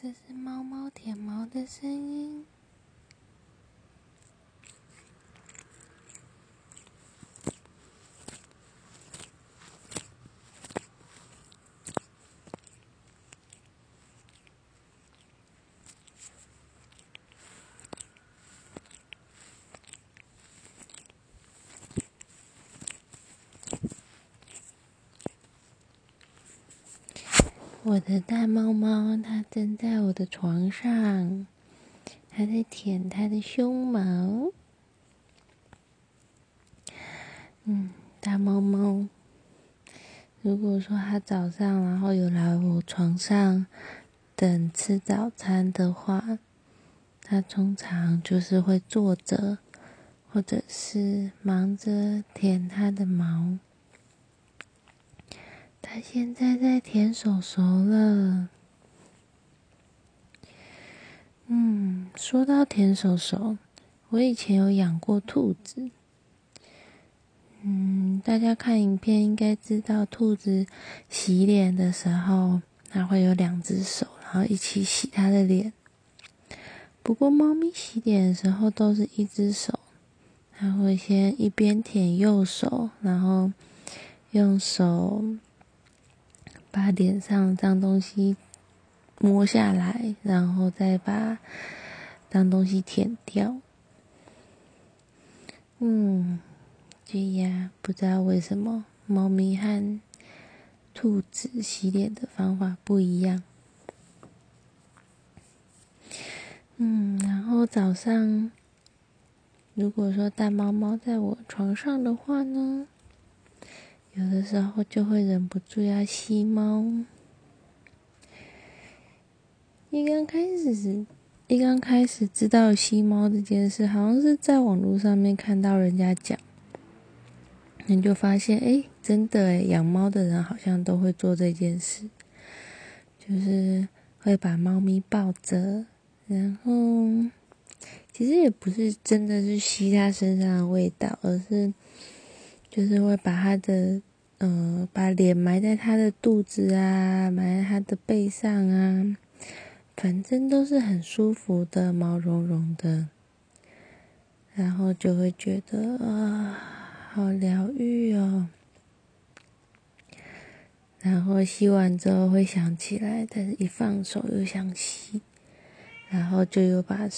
这是猫猫舔毛的声音。我的大猫猫，它正在我的床上，它在舔它的胸毛。嗯，大猫猫，如果说它早上然后有来我床上等吃早餐的话，它通常就是会坐着，或者是忙着舔它的毛。它现在在舔手手了。嗯，说到舔手手，我以前有养过兔子。嗯，大家看影片应该知道，兔子洗脸的时候，它会有两只手，然后一起洗它的脸。不过，猫咪洗脸的时候都是一只手，它会先一边舔右手，然后用手。把脸上脏东西摸下来，然后再把脏东西舔掉。嗯，对呀不知道为什么猫咪和兔子洗脸的方法不一样。嗯，然后早上如果说大猫猫在我床上的话呢？有的时候就会忍不住要吸猫。一刚开始，一刚开始知道吸猫这件事，好像是在网络上面看到人家讲，你就发现，哎，真的哎，养猫的人好像都会做这件事，就是会把猫咪抱着，然后其实也不是真的是吸它身上的味道，而是就是会把它的。嗯，把脸埋在他的肚子啊，埋在他的背上啊，反正都是很舒服的，毛茸茸的，然后就会觉得啊，好疗愈哦。然后吸完之后会想起来，但是一放手又想吸，然后就又把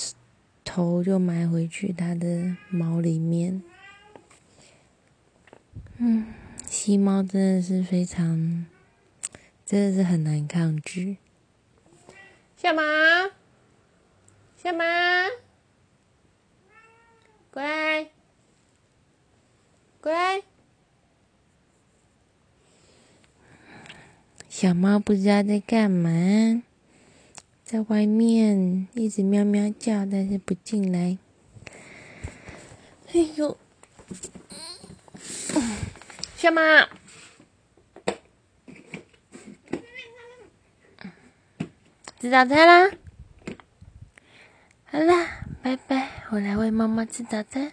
头就埋回去他的毛里面，嗯。吸猫真的是非常，真的是很难抗拒。小猫，小马，乖，乖。小猫不知道在干嘛，在外面一直喵喵叫，但是不进来。哎呦！小马，吃早餐啦！好啦，拜拜，我来喂妈妈吃早餐。